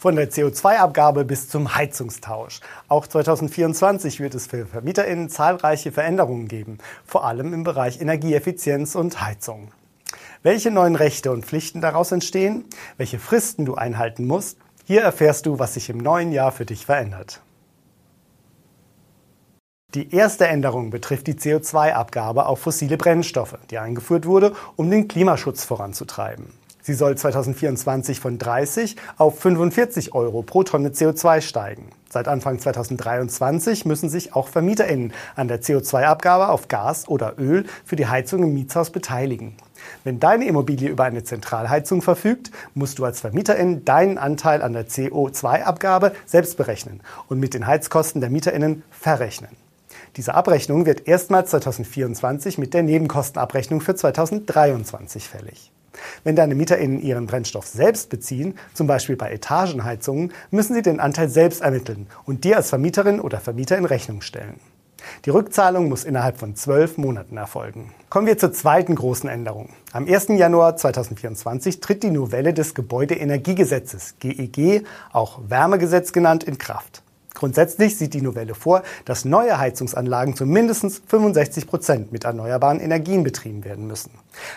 Von der CO2-Abgabe bis zum Heizungstausch. Auch 2024 wird es für VermieterInnen zahlreiche Veränderungen geben, vor allem im Bereich Energieeffizienz und Heizung. Welche neuen Rechte und Pflichten daraus entstehen, welche Fristen du einhalten musst, hier erfährst du, was sich im neuen Jahr für dich verändert. Die erste Änderung betrifft die CO2-Abgabe auf fossile Brennstoffe, die eingeführt wurde, um den Klimaschutz voranzutreiben. Sie soll 2024 von 30 auf 45 Euro pro Tonne CO2 steigen. Seit Anfang 2023 müssen sich auch VermieterInnen an der CO2-Abgabe auf Gas oder Öl für die Heizung im Mietshaus beteiligen. Wenn deine Immobilie über eine Zentralheizung verfügt, musst du als VermieterIn deinen Anteil an der CO2-Abgabe selbst berechnen und mit den Heizkosten der MieterInnen verrechnen. Diese Abrechnung wird erstmals 2024 mit der Nebenkostenabrechnung für 2023 fällig. Wenn deine MieterInnen ihren Brennstoff selbst beziehen, zum Beispiel bei Etagenheizungen, müssen sie den Anteil selbst ermitteln und dir als Vermieterin oder Vermieter in Rechnung stellen. Die Rückzahlung muss innerhalb von zwölf Monaten erfolgen. Kommen wir zur zweiten großen Änderung. Am 1. Januar 2024 tritt die Novelle des Gebäudeenergiegesetzes GEG, e auch Wärmegesetz genannt, in Kraft. Grundsätzlich sieht die Novelle vor, dass neue Heizungsanlagen zu mindestens 65 Prozent mit erneuerbaren Energien betrieben werden müssen.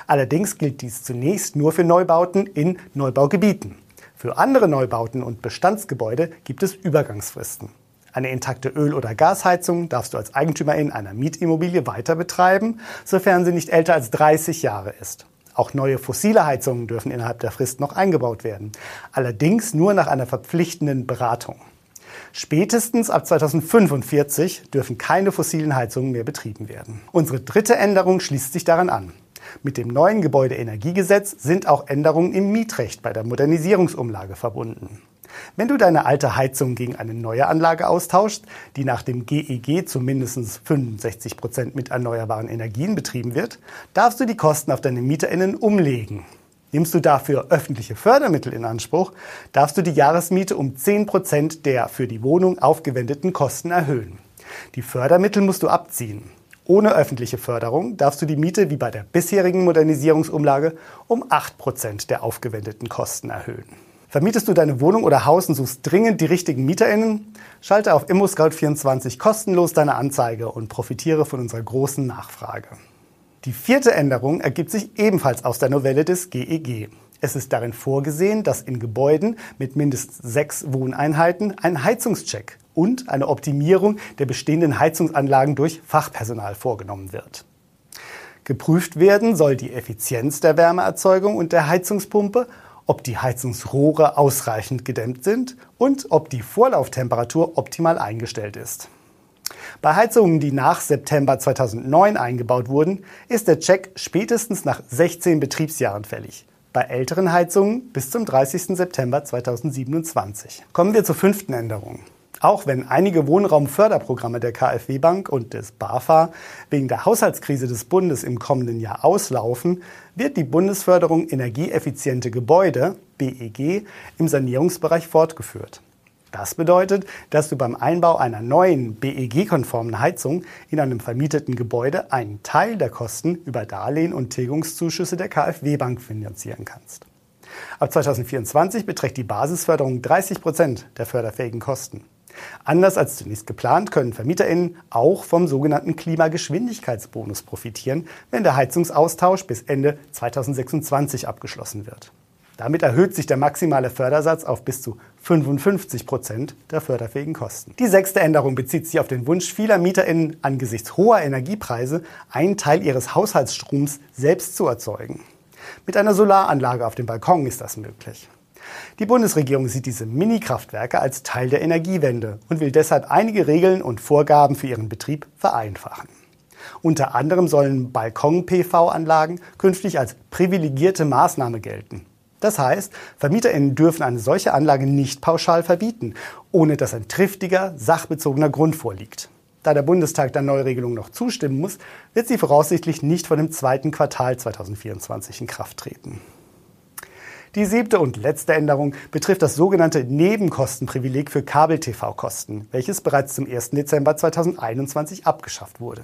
Allerdings gilt dies zunächst nur für Neubauten in Neubaugebieten. Für andere Neubauten und Bestandsgebäude gibt es Übergangsfristen. Eine intakte Öl- oder Gasheizung darfst du als Eigentümerin einer Mietimmobilie weiter betreiben, sofern sie nicht älter als 30 Jahre ist. Auch neue fossile Heizungen dürfen innerhalb der Frist noch eingebaut werden. Allerdings nur nach einer verpflichtenden Beratung. Spätestens ab 2045 dürfen keine fossilen Heizungen mehr betrieben werden. Unsere dritte Änderung schließt sich daran an. Mit dem neuen Gebäudeenergiegesetz sind auch Änderungen im Mietrecht bei der Modernisierungsumlage verbunden. Wenn du deine alte Heizung gegen eine neue Anlage austauschst, die nach dem GEG e zu mindestens 65 Prozent mit erneuerbaren Energien betrieben wird, darfst du die Kosten auf deine MieterInnen umlegen. Nimmst du dafür öffentliche Fördermittel in Anspruch, darfst du die Jahresmiete um 10 Prozent der für die Wohnung aufgewendeten Kosten erhöhen. Die Fördermittel musst du abziehen. Ohne öffentliche Förderung darfst du die Miete wie bei der bisherigen Modernisierungsumlage um 8 Prozent der aufgewendeten Kosten erhöhen. Vermietest du deine Wohnung oder Haus und suchst dringend die richtigen MieterInnen? Schalte auf ImmoScout24 kostenlos deine Anzeige und profitiere von unserer großen Nachfrage. Die vierte Änderung ergibt sich ebenfalls aus der Novelle des GEG. E es ist darin vorgesehen, dass in Gebäuden mit mindestens sechs Wohneinheiten ein Heizungscheck und eine Optimierung der bestehenden Heizungsanlagen durch Fachpersonal vorgenommen wird. Geprüft werden soll die Effizienz der Wärmeerzeugung und der Heizungspumpe, ob die Heizungsrohre ausreichend gedämmt sind und ob die Vorlauftemperatur optimal eingestellt ist. Bei Heizungen, die nach September 2009 eingebaut wurden, ist der Check spätestens nach 16 Betriebsjahren fällig. Bei älteren Heizungen bis zum 30. September 2027. Kommen wir zur fünften Änderung. Auch wenn einige Wohnraumförderprogramme der KfW Bank und des BAFA wegen der Haushaltskrise des Bundes im kommenden Jahr auslaufen, wird die Bundesförderung Energieeffiziente Gebäude BEG im Sanierungsbereich fortgeführt. Das bedeutet, dass du beim Einbau einer neuen BEG-konformen Heizung in einem vermieteten Gebäude einen Teil der Kosten über Darlehen und Tilgungszuschüsse der KfW-Bank finanzieren kannst. Ab 2024 beträgt die Basisförderung 30 Prozent der förderfähigen Kosten. Anders als zunächst geplant können VermieterInnen auch vom sogenannten Klimageschwindigkeitsbonus profitieren, wenn der Heizungsaustausch bis Ende 2026 abgeschlossen wird. Damit erhöht sich der maximale Fördersatz auf bis zu 55 Prozent der förderfähigen Kosten. Die sechste Änderung bezieht sich auf den Wunsch vieler MieterInnen angesichts hoher Energiepreise, einen Teil ihres Haushaltsstroms selbst zu erzeugen. Mit einer Solaranlage auf dem Balkon ist das möglich. Die Bundesregierung sieht diese Mini-Kraftwerke als Teil der Energiewende und will deshalb einige Regeln und Vorgaben für ihren Betrieb vereinfachen. Unter anderem sollen Balkon-PV-Anlagen künftig als privilegierte Maßnahme gelten. Das heißt, VermieterInnen dürfen eine solche Anlage nicht pauschal verbieten, ohne dass ein triftiger, sachbezogener Grund vorliegt. Da der Bundestag der Neuregelung noch zustimmen muss, wird sie voraussichtlich nicht vor dem zweiten Quartal 2024 in Kraft treten. Die siebte und letzte Änderung betrifft das sogenannte Nebenkostenprivileg für Kabel-TV-Kosten, welches bereits zum 1. Dezember 2021 abgeschafft wurde.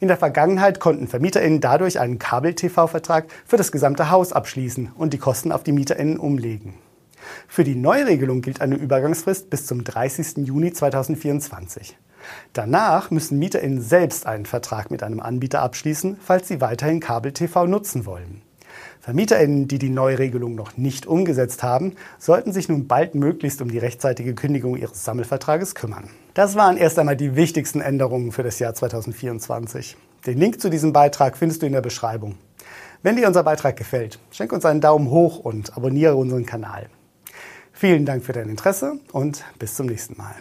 In der Vergangenheit konnten VermieterInnen dadurch einen Kabel-TV-Vertrag für das gesamte Haus abschließen und die Kosten auf die MieterInnen umlegen. Für die Neuregelung gilt eine Übergangsfrist bis zum 30. Juni 2024. Danach müssen MieterInnen selbst einen Vertrag mit einem Anbieter abschließen, falls sie weiterhin Kabel-TV nutzen wollen. VermieterInnen, die die Neuregelung noch nicht umgesetzt haben, sollten sich nun bald möglichst um die rechtzeitige Kündigung ihres Sammelvertrages kümmern. Das waren erst einmal die wichtigsten Änderungen für das Jahr 2024. Den Link zu diesem Beitrag findest du in der Beschreibung. Wenn dir unser Beitrag gefällt, schenk uns einen Daumen hoch und abonniere unseren Kanal. Vielen Dank für dein Interesse und bis zum nächsten Mal.